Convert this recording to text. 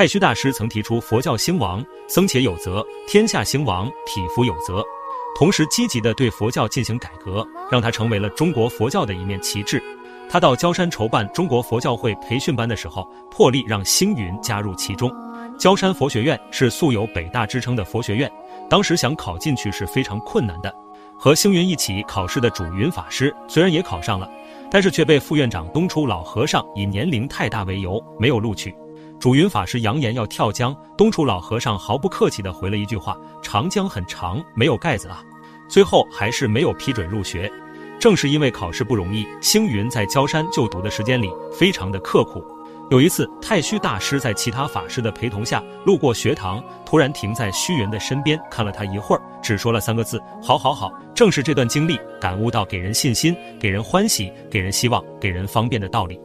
太虚大师曾提出佛教兴亡，僧且有责；天下兴亡，匹夫有责。同时，积极的对佛教进行改革，让他成为了中国佛教的一面旗帜。他到焦山筹办中国佛教会培训班的时候，破例让星云加入其中。焦山佛学院是素有北大之称的佛学院，当时想考进去是非常困难的。和星云一起考试的主云法师虽然也考上了，但是却被副院长东初老和尚以年龄太大为由没有录取。主云法师扬言要跳江，东楚老和尚毫不客气地回了一句话：“长江很长，没有盖子啊。”最后还是没有批准入学。正是因为考试不容易，星云在焦山就读的时间里非常的刻苦。有一次，太虚大师在其他法师的陪同下路过学堂，突然停在虚云的身边，看了他一会儿，只说了三个字：“好好好。”正是这段经历，感悟到给人信心、给人欢喜、给人希望、给人方便的道理。